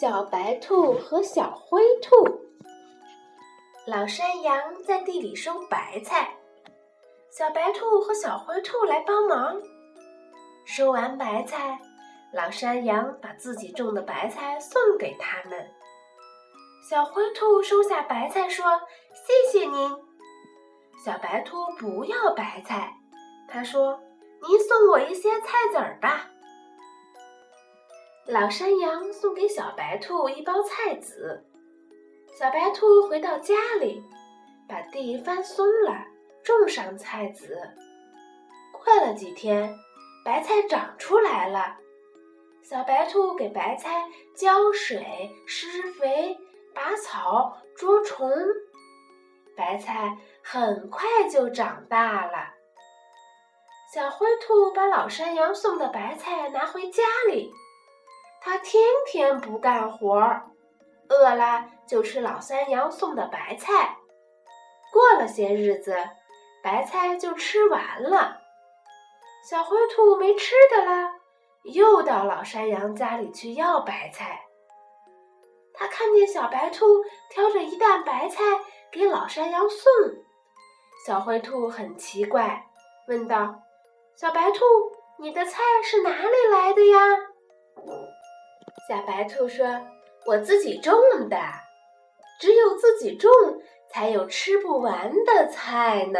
小白兔和小灰兔。老山羊在地里收白菜，小白兔和小灰兔来帮忙。收完白菜，老山羊把自己种的白菜送给他们。小灰兔收下白菜说：“谢谢您。”小白兔不要白菜，他说：“您送我一些菜。”老山羊送给小白兔一包菜籽。小白兔回到家里，把地翻松了，种上菜籽。过了几天，白菜长出来了。小白兔给白菜浇水、施肥、拔草、捉虫，白菜很快就长大了。小灰兔把老山羊送的白菜拿回家里。他天天不干活儿，饿了就吃老山羊送的白菜。过了些日子，白菜就吃完了。小灰兔没吃的了，又到老山羊家里去要白菜。他看见小白兔挑着一担白菜给老山羊送，小灰兔很奇怪，问道：“小白兔，你的菜是哪里来的呀？”小白兔说：“我自己种的，只有自己种，才有吃不完的菜呢。”